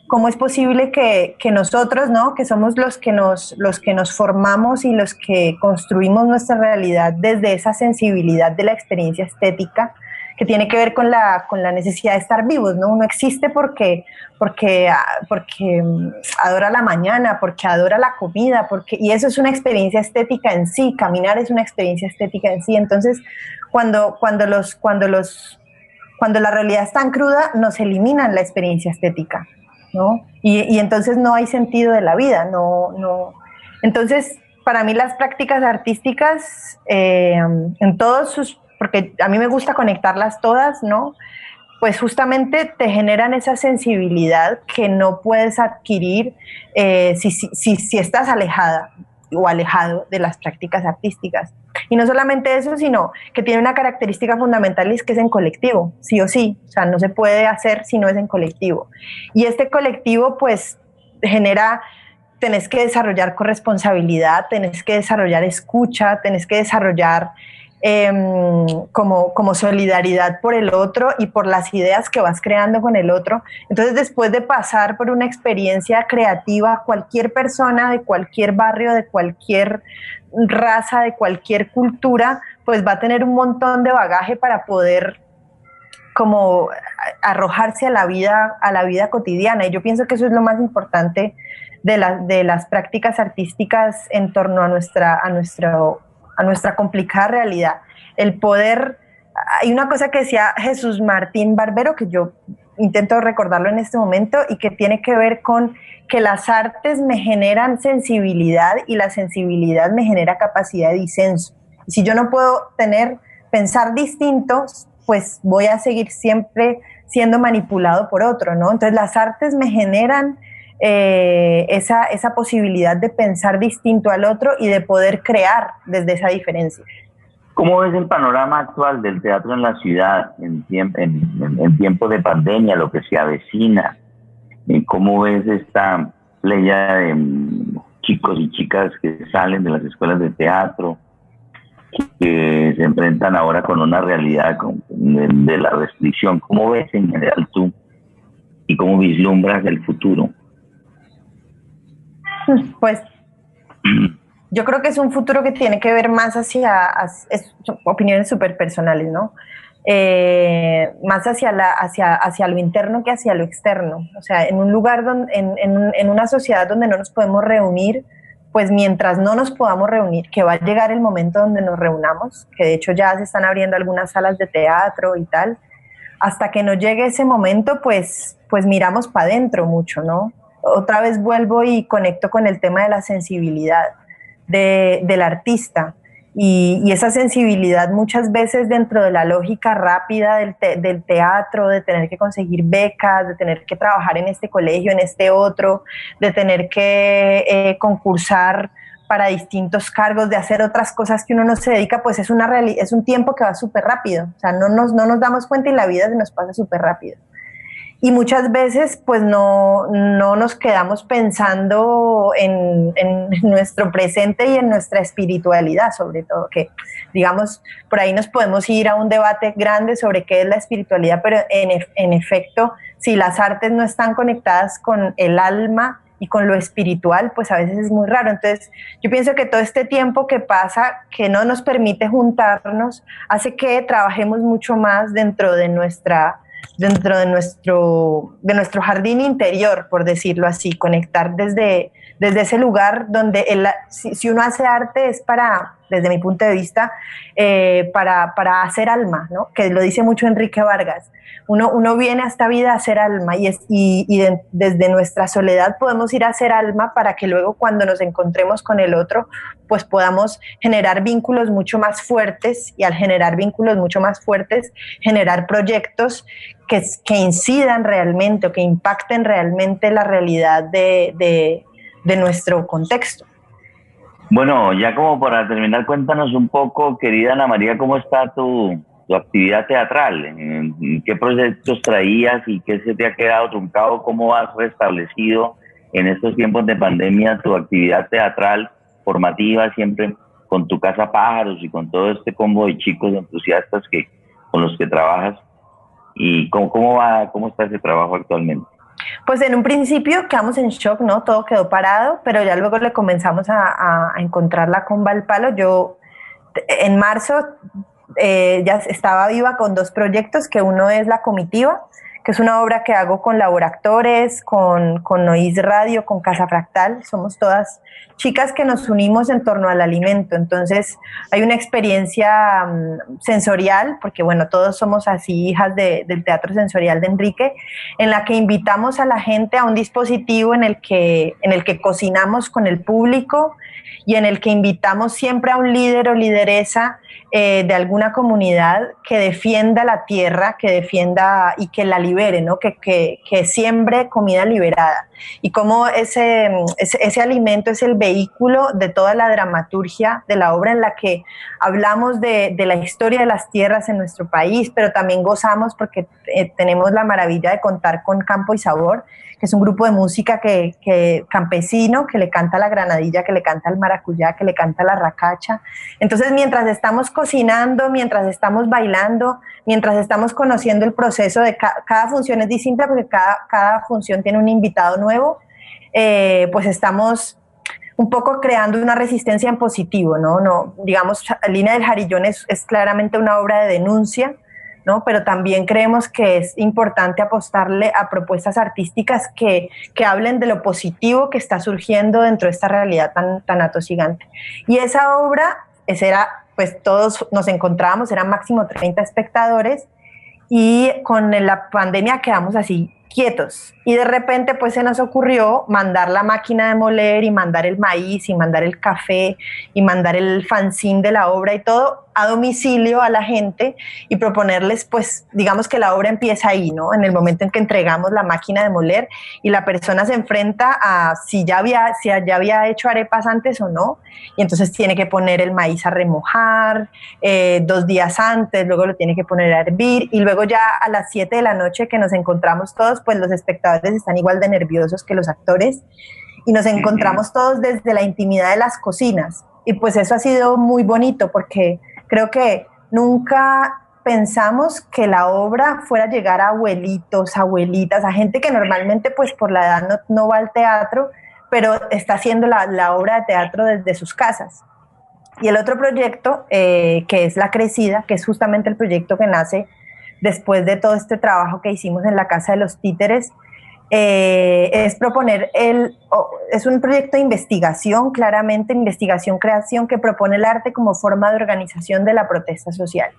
cómo es posible que, nosotros, ¿no? que somos los que, nos, los que nos formamos y los que construimos nuestra realidad desde esa sensibilidad de la experiencia estética, que tiene que ver con la, con la necesidad de estar vivos, ¿no? Uno existe porque, porque, porque mm, adora la mañana, porque adora la comida, porque, y eso es una experiencia estética en sí, caminar es una experiencia estética en sí. Entonces, cuando, cuando, los, cuando, los, cuando la realidad es tan cruda, nos eliminan la experiencia estética. ¿No? Y, entonces no hay sentido de la vida, no, no. Entonces, para mí las prácticas artísticas, eh, en todos sus, porque a mí me gusta conectarlas todas, ¿no? Pues justamente te generan esa sensibilidad que no puedes adquirir eh, si, si, si estás alejada o alejado de las prácticas artísticas. Y no solamente eso, sino que tiene una característica fundamental es que es en colectivo, sí o sí. O sea, no se puede hacer si no es en colectivo. Y este colectivo, pues, genera tenés que desarrollar corresponsabilidad, tenés que desarrollar escucha, tenés que desarrollar Em, como, como solidaridad por el otro y por las ideas que vas creando con el otro. Entonces, después de pasar por una experiencia creativa, cualquier persona de cualquier barrio, de cualquier raza, de cualquier cultura, pues va a tener un montón de bagaje para poder como arrojarse a la vida, a la vida cotidiana. Y yo pienso que eso es lo más importante de, de las prácticas artísticas en torno a nuestra, a nuestro a nuestra complicada realidad. El poder, hay una cosa que decía Jesús Martín Barbero, que yo intento recordarlo en este momento, y que tiene que ver con que las artes me generan sensibilidad y la sensibilidad me genera capacidad de disenso. Si yo no puedo tener, pensar distintos, pues voy a seguir siempre siendo manipulado por otro, ¿no? Entonces las artes me generan eh, esa, esa posibilidad de pensar distinto al otro y de poder crear desde esa diferencia. ¿Cómo ves el panorama actual del teatro en la ciudad en, en, en, tiempo de pandemia, lo que se avecina? ¿Cómo ves esta playa de mm, chicos y chicas que salen de las escuelas de teatro, que se enfrentan ahora con una realidad de, de la restricción? ¿Cómo ves en general tú y cómo vislumbras el futuro? (laughs) Pues yo creo que es un futuro que tiene que ver más hacia, opiniones súper personales, ¿no? eh, más hacia, la, hacia, hacia lo interno que hacia lo externo. O sea, en un lugar, donde, en, en, una sociedad donde no nos podemos reunir, pues mientras no nos podamos reunir, que va a llegar el momento donde nos reunamos, que de hecho ya se están abriendo algunas salas de teatro y tal, hasta que no llegue ese momento, pues, pues miramos para adentro mucho, ¿no? Otra vez vuelvo y conecto con el tema de la sensibilidad de, del artista. Y, esa sensibilidad muchas veces dentro de la lógica rápida del, del, teatro, de tener que conseguir becas, de tener que trabajar en este colegio, en este otro, de tener que eh, concursar para distintos cargos, de hacer otras cosas que uno no se dedica, pues es, una es un tiempo que va súper rápido. O sea, no nos, no nos damos cuenta y la vida se nos pasa súper rápido y muchas veces pues no, no nos quedamos pensando en, en, (laughs) nuestro presente y en nuestra espiritualidad sobre todo, que digamos, por ahí nos podemos ir a un debate grande sobre qué es la espiritualidad, pero en, en efecto, si las artes no están conectadas con el alma y con lo espiritual, pues a veces es muy raro. Entonces, yo pienso que todo este tiempo que pasa, que no nos permite juntarnos, hace que trabajemos mucho más dentro de nuestra dentro de nuestro, de nuestro jardín interior, por decirlo así, conectar desde, desde ese lugar donde el, si, uno hace arte es para, desde mi punto de vista, eh, para, para, hacer alma, ¿no? que lo dice mucho Enrique Vargas. Uno, uno viene a esta vida a hacer alma y, es, y, desde nuestra soledad podemos ir a hacer alma para que luego cuando nos encontremos con el otro, pues podamos generar vínculos mucho más fuertes y al generar vínculos mucho más fuertes, generar proyectos que, que incidan realmente o que impacten realmente la realidad de, de nuestro contexto. Bueno, ya como para terminar, cuéntanos un poco, querida Ana María, cómo está tu, tu actividad teatral, ¿En qué proyectos traías y qué se te ha quedado truncado, cómo has restablecido en estos tiempos de pandemia tu actividad teatral formativa, siempre con tu casa pájaros y con todo este combo de chicos entusiastas que con los que trabajas y cómo, cómo va, cómo está ese trabajo actualmente. Pues en un principio quedamos en shock, ¿no? Todo quedó parado, pero ya luego le comenzamos a, a encontrar la comba al palo. Yo en marzo eh, ya estaba viva con dos proyectos, que uno es La Comitiva, es una obra que hago con laboractores, con, con Nois Radio, con Casa Fractal. Somos todas chicas que nos unimos en torno al alimento. Entonces hay una experiencia mm, sensorial, porque bueno, todos somos así hijas del teatro sensorial de Enrique, en la que invitamos a la gente a un dispositivo en el que, en el que cocinamos con el público y en el que invitamos siempre a un líder o lideresa eh, de alguna comunidad que defienda la tierra, que defienda y que la libere, ¿no? que, que, que siembre comida liberada. Y cómo ese, ese, alimento es el vehículo de toda la dramaturgia de la obra en la que hablamos de, de la historia de las tierras en nuestro país, pero también gozamos porque eh, tenemos la maravilla de contar con Campo y Sabor, que es un grupo de música que, que, campesino que le canta la granadilla, que le canta el maracuyá, que le canta la racacha. Entonces, mientras estamos cocinando, mientras estamos bailando, mientras estamos conociendo el proceso de cada función es distinta porque cada, cada función tiene un invitado nuevo, eh, pues estamos un poco creando una resistencia en positivo, ¿no? no digamos, Línea del Jarillón es, es claramente una obra de denuncia, ¿no? Pero también creemos que es importante apostarle a propuestas artísticas que, que, hablen de lo positivo que está surgiendo dentro de esta realidad tan, tan atosigante. Y esa obra, esa era, pues todos nos encontrábamos, eran máximo 30 espectadores, y con la pandemia quedamos así quietos. Y de repente pues se nos ocurrió mandar la máquina de moler y mandar el maíz y mandar el café y mandar el fanzine de la obra y todo a domicilio a la gente y proponerles, pues, digamos que la obra empieza ahí, ¿no? En el momento en que entregamos la máquina de moler y la persona se enfrenta a si ya había, si ya había hecho arepas antes o no, y entonces tiene que poner el maíz a remojar eh, dos días antes, luego lo tiene que poner a hervir y luego ya a las 7 de la noche que nos encontramos todos, pues los espectadores están igual de nerviosos que los actores y nos encontramos todos desde la intimidad de las cocinas. Y pues eso ha sido muy bonito porque Creo que nunca pensamos que la obra fuera a llegar a abuelitos, abuelitas, a gente que normalmente pues por la edad no, va al teatro, pero está haciendo la, obra de teatro desde sus casas. Y el otro proyecto, eh, que es La Crecida, que es justamente el proyecto que nace después de todo este trabajo que hicimos en la Casa de los Títeres, eh, es proponer el, es un proyecto de investigación, claramente investigación, creación, que propone el arte como forma de organización de la protesta social.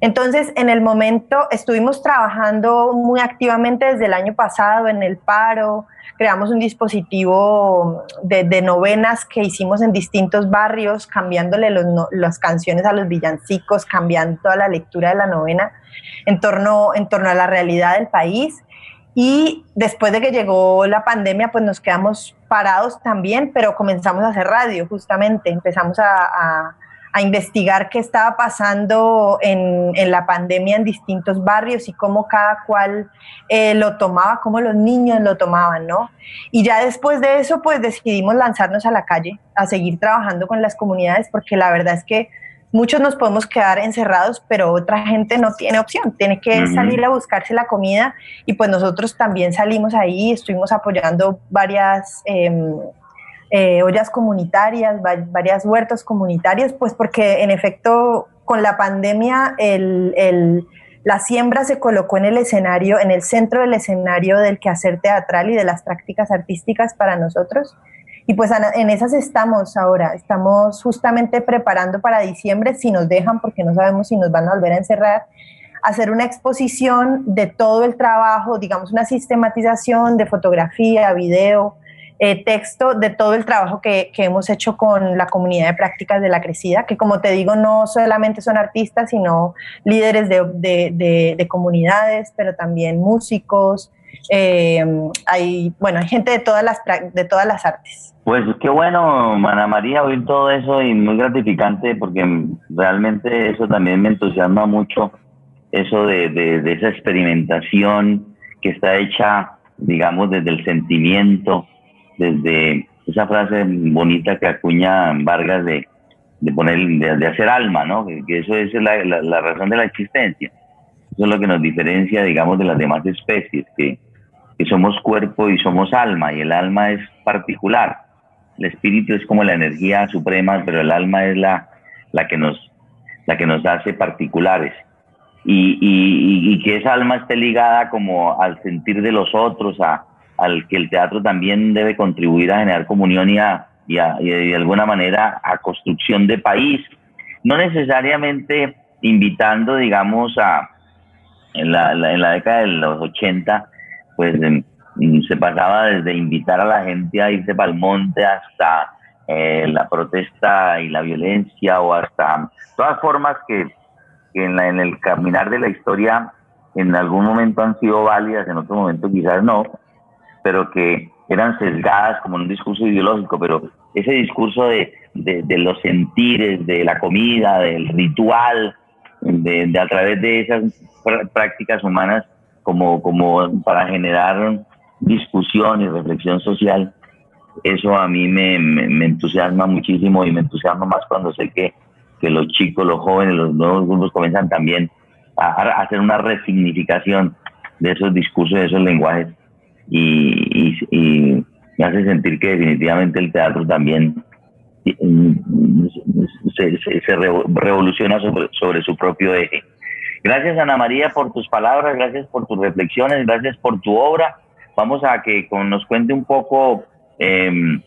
Entonces, en el momento estuvimos trabajando muy activamente desde el año pasado en el paro, creamos un dispositivo de, novenas que hicimos en distintos barrios, cambiándole las canciones a los villancicos, cambiando toda la lectura de la novena en torno, en torno a la realidad del país. Y después de que llegó la pandemia, pues nos quedamos parados también, pero comenzamos a hacer radio, justamente. Empezamos a, investigar qué estaba pasando en, la pandemia en distintos barrios y cómo cada cual eh, lo tomaba, cómo los niños lo tomaban, ¿no? Y ya después de eso, pues decidimos lanzarnos a la calle, a seguir trabajando con las comunidades, porque la verdad es que muchos nos podemos quedar encerrados, pero otra gente no tiene opción, tiene que salir a buscarse la comida y pues nosotros también salimos ahí, estuvimos apoyando varias em, eh, ollas comunitarias, varias huertos comunitarios, pues porque en efecto con la pandemia la siembra se colocó en el escenario, en el centro del escenario del quehacer teatral y de las prácticas artísticas para nosotros. Y pues en esas estamos ahora, estamos justamente preparando para diciembre, si nos dejan, porque no sabemos si nos van a volver a encerrar, hacer una exposición de todo el trabajo, digamos una sistematización de fotografía, video, eh, texto, de todo el trabajo que, que, hemos hecho con la comunidad de prácticas de la crecida, que como te digo, no solamente son artistas, sino líderes de, de, de comunidades, pero también músicos, eh, hay, bueno, hay gente de todas las, de todas las artes. Pues qué bueno, Mana María, oír todo eso y muy gratificante porque realmente eso también me entusiasma mucho, eso de, de, esa experimentación que está hecha, digamos, desde el sentimiento, desde esa frase bonita que acuña Vargas de, de poner, de, hacer alma, ¿no? Que, eso es la, la, razón de la existencia. Eso es lo que nos diferencia, digamos, de las demás especies, que, que somos cuerpo y somos alma, y el alma es particular. El espíritu es como la energía suprema, pero el alma es la, la, que, nos, la que nos hace particulares. Y, y, que esa alma esté ligada como al sentir de los otros, a, al que el teatro también debe contribuir a generar comunión y, a, y, de alguna manera a construcción de país. No necesariamente invitando, digamos, a, en la, en la década de los 80, pues mm, se pasaba desde invitar a la gente a irse para el monte hasta eh, la protesta y la violencia o hasta todas formas que, en, en, el caminar de la historia en algún momento han sido válidas, en otro momento quizás no, pero que eran sesgadas como un discurso ideológico, pero ese discurso de, de, los sentires, de la comida, del ritual, de, a través de esas prácticas humanas, como, como para generar discusión y reflexión social, eso a mí me, me, entusiasma muchísimo y me entusiasma más cuando sé que, que, los chicos, los jóvenes, los nuevos grupos comienzan también a, hacer una resignificación de esos discursos, de esos lenguajes. Y, y, me hace sentir que definitivamente el teatro también se, revoluciona sobre, sobre su propio eje. Gracias Ana María por tus palabras, gracias por tus reflexiones, gracias por tu obra. Vamos a que nos cuente un poco, em,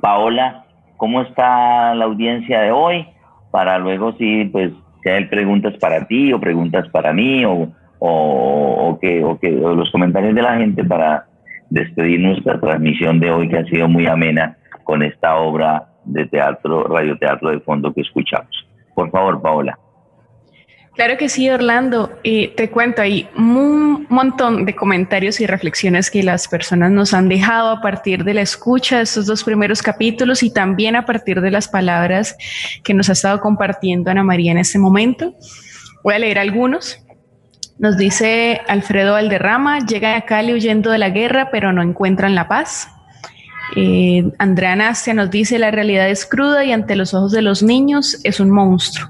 Paola, cómo está la audiencia de hoy, para luego si pues si hay preguntas para ti o preguntas para mí o, o, que, o que los comentarios de la gente para despedir nuestra transmisión de hoy que ha sido muy amena con esta obra de teatro, radioteatro de fondo que escuchamos. Por favor, Paola. Claro que sí, Orlando. te cuento, hay un montón de comentarios y reflexiones que las personas nos han dejado a partir de la escucha de estos dos primeros capítulos y también a partir de las palabras que nos ha estado compartiendo Ana María en este momento. Voy a leer algunos. Nos dice Alfredo Valderrama, llega a Cali huyendo de la guerra, pero no encuentran la paz. Eh, Andrea Nastia nos dice, la realidad es cruda y ante los ojos de los niños es un monstruo.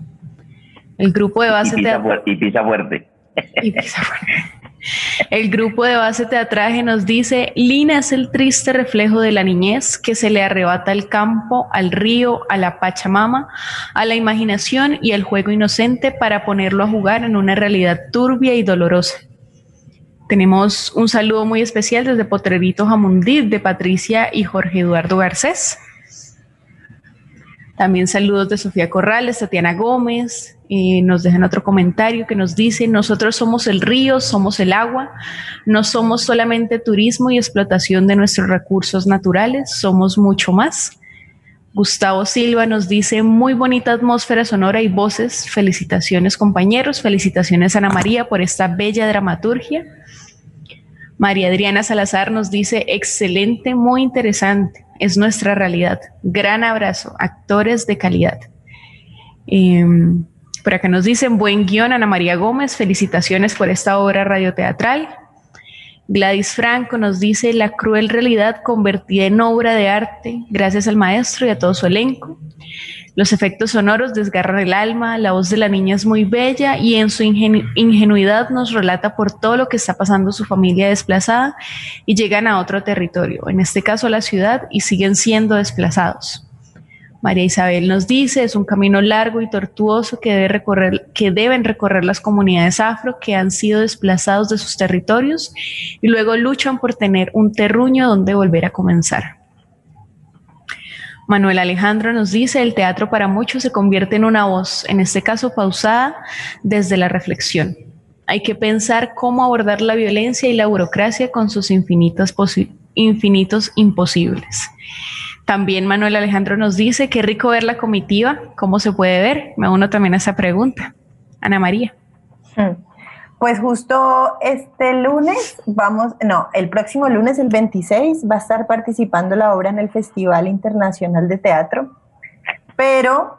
El grupo de base y pisa, fuerte. Y pisa fuerte. El grupo de base teatraje nos dice, Lina es el triste reflejo de la niñez que se le arrebata al campo, al río, a la Pachamama, a la imaginación y al juego inocente para ponerlo a jugar en una realidad turbia y dolorosa. Tenemos un saludo muy especial desde Potrerito Jamundí de Patricia y Jorge Eduardo Garcés. También saludos de Sofía Corrales, Tatiana Gómez. y nos dejan otro comentario que nos dice, nosotros somos el río, somos el agua, no somos solamente turismo y explotación de nuestros recursos naturales, somos mucho más. Gustavo Silva nos dice, muy bonita atmósfera sonora y voces. Felicitaciones compañeros, felicitaciones Ana María por esta bella dramaturgia. María Adriana Salazar nos dice, excelente, muy interesante, es nuestra realidad. Gran abrazo, actores de calidad. Em, por acá nos dicen, buen guion, Ana María Gómez, felicitaciones por esta obra radioteatral. Gladys Franco nos dice, la cruel realidad convertida en obra de arte, gracias al maestro y a todo su elenco. Los efectos sonoros desgarran el alma, la voz de la niña es muy bella y en su ingenuidad nos relata por todo lo que está pasando su familia desplazada y llegan a otro territorio, en este caso a la ciudad, y siguen siendo desplazados. María Isabel nos dice, es un camino largo y tortuoso que, debe recorrer, que deben recorrer las comunidades afro que han sido desplazados de sus territorios y luego luchan por tener un terruño donde volver a comenzar. Manuel Alejandro nos dice, el teatro para muchos se convierte en una voz, en este caso pausada desde la reflexión. Hay que pensar cómo abordar la violencia y la burocracia con sus infinitos imposibles. También Manuel Alejandro nos dice, qué rico ver la comitiva, ¿cómo se puede ver? Me uno también a esa pregunta. Ana María. Hmm. Pues justo este lunes vamos, no, el próximo lunes, el 26, va a estar participando la obra en el Festival Internacional de Teatro, pero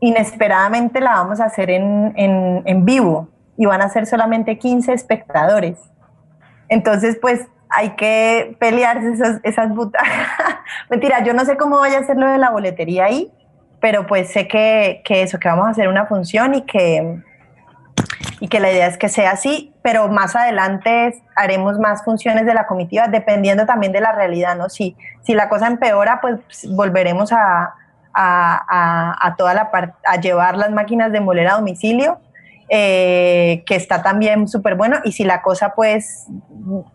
inesperadamente la vamos a hacer en, en, vivo y van a ser solamente 15 espectadores. Entonces, pues hay que pelearse esas, esas (laughs) Mentira, yo no sé cómo vaya a ser lo de la boletería ahí, pero pues sé que, eso, que vamos a hacer una función y que y que la idea es que sea así, pero más adelante haremos más funciones de la comitiva dependiendo también de la realidad, ¿no? Si, si la cosa empeora, pues volveremos a, a, toda la a llevar las máquinas de moler a domicilio, eh, que está también súper bueno, y si la cosa pues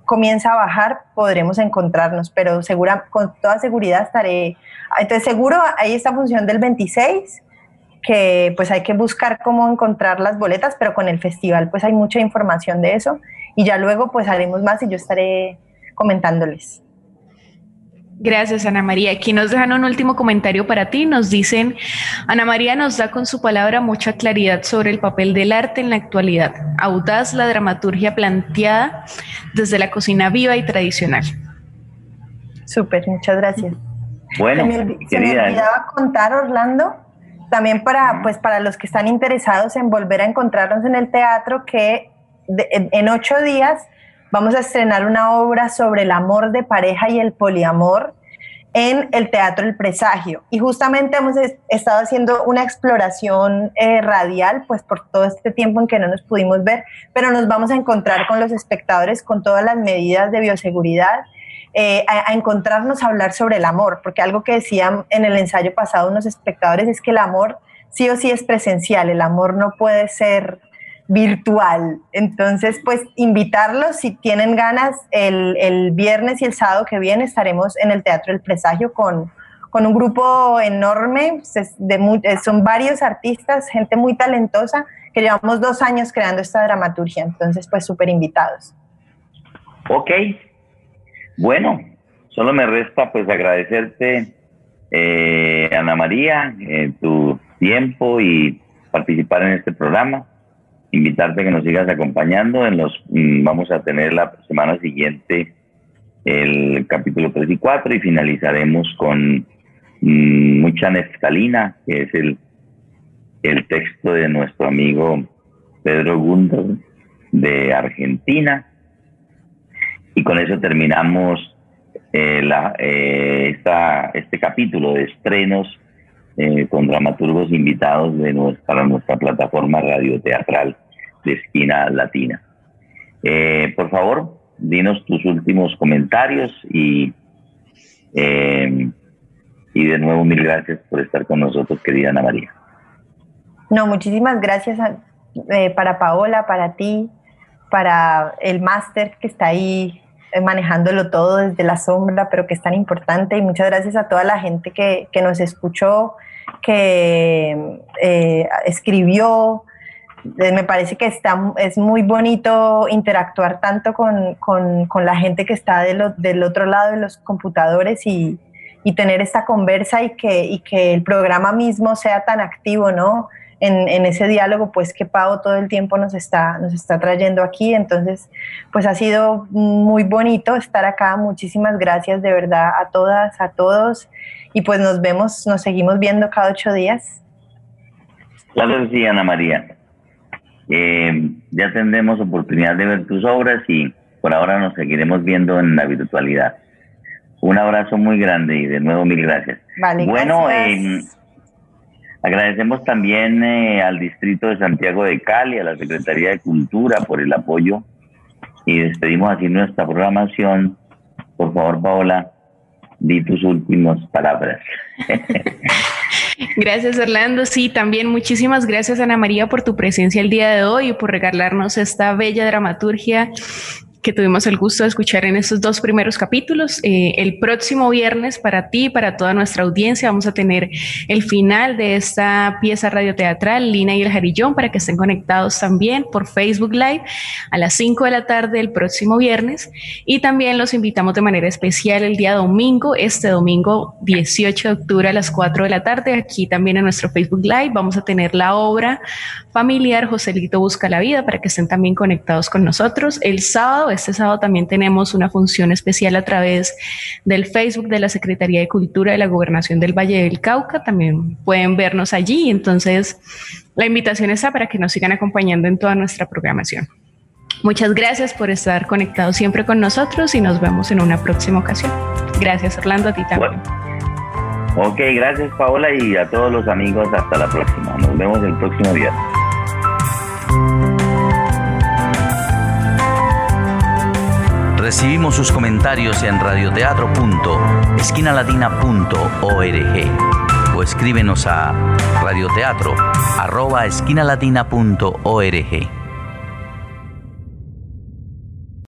comienza a bajar, podremos encontrarnos, pero segura, con toda seguridad estaré, entonces seguro hay esta función del 26, que pues hay que buscar cómo encontrar las boletas, pero con el festival pues hay mucha información de eso y ya luego pues haremos más y yo estaré comentándoles. Gracias, Ana María. Aquí nos dejan un último comentario para ti. Nos dicen, Ana María nos da con su palabra mucha claridad sobre el papel del arte en la actualidad. Audaz la dramaturgia planteada desde la cocina viva y tradicional. Súper, muchas gracias. Bueno, se me, querida. olvidaba contar, Orlando, también para, pues, para los que están interesados en volver a encontrarnos en el teatro, que en, ocho días vamos a estrenar una obra sobre el amor de pareja y el poliamor en el Teatro El Presagio. Y justamente hemos estado haciendo una exploración eh, radial, pues por todo este tiempo en que no nos pudimos ver, pero nos vamos a encontrar con los espectadores con todas las medidas de bioseguridad eh, a, encontrarnos a hablar sobre el amor, porque algo que decían en el ensayo pasado unos espectadores es que el amor sí o sí es presencial, el amor no puede ser virtual. Entonces, pues invitarlos, si tienen ganas, el, viernes y el sábado que viene estaremos en el Teatro El Presagio con, con un grupo enorme, de, eh, son varios artistas, gente muy talentosa, que llevamos dos años creando esta dramaturgia, entonces pues súper invitados. Ok, bueno, solo me resta pues agradecerte, eh, Ana María, eh, tu tiempo y participar en este programa. Invitarte a que nos sigas acompañando. En los mm, vamos a tener la semana siguiente el capítulo 3 y 4 y finalizaremos con mm, mucha neftalina, que es el, el texto de nuestro amigo Pedro Gundo de Argentina y con eso terminamos eh, la, eh, este capítulo de estrenos eh, con dramaturgos invitados de nuestra, para nuestra plataforma radioteatral Esquina Latina. Eh, por favor, dinos tus últimos comentarios y, eh, y de nuevo mil gracias por estar con nosotros, querida Ana María. No, muchísimas gracias eh, para Paola, para ti, para el máster que está ahí manejándolo todo desde la sombra, pero que es tan importante. Y muchas gracias a toda la gente que, que nos escuchó, que escribió, me parece que está, es muy bonito interactuar tanto con, con, la gente que está del otro lado de los computadores y, y, tener esta conversa y que, y que el programa mismo sea tan activo, ¿no? En, en, ese diálogo, pues que Pau todo el tiempo nos está, nos está trayendo aquí. Entonces, pues ha sido muy bonito estar acá. Muchísimas gracias de verdad a todas, a todos. Y pues nos vemos, nos seguimos viendo cada ocho días. Sí, Ana María. Eh, ya tendremos oportunidad de ver tus obras y por ahora nos seguiremos viendo en la virtualidad. Un abrazo muy grande y de nuevo mil gracias. bueno, eh, agradecemos también eh, al Distrito de Santiago de Cali, a la Secretaría de Cultura por el apoyo y despedimos así nuestra programación. Por favor, Paola, di tus últimas palabras. (laughs) Gracias, Orlando. Sí, también muchísimas gracias, Ana María, por tu presencia el día de hoy y por regalarnos esta bella dramaturgia que tuvimos el gusto de escuchar en estos dos primeros capítulos. Eh, el próximo viernes para ti, para toda nuestra audiencia, vamos a tener el final de esta pieza radioteatral, Lina y el Jarillón, para que estén conectados también por Facebook Live a las 5 de la tarde el próximo viernes. Y también los invitamos de manera especial el día domingo, este domingo 18 de octubre a las 4 de la tarde, aquí también en nuestro Facebook Live. Vamos a tener la obra familiar Joselito Busca la Vida para que estén también conectados con nosotros. El sábado, este sábado también tenemos una función especial a través del Facebook de la Secretaría de Cultura de la Gobernación del Valle del Cauca. También pueden vernos allí. Entonces, la invitación está para que nos sigan acompañando en toda nuestra programación. Muchas gracias por estar conectados siempre con nosotros y nos vemos en una próxima ocasión. Gracias, Orlando, a ti también. Ok, gracias Paola y a todos los amigos. Hasta la próxima. Nos vemos el próximo viernes. Recibimos sus comentarios en radioteatro.esquinalatina.org o escríbenos a radioteatro.esquinalatina.org.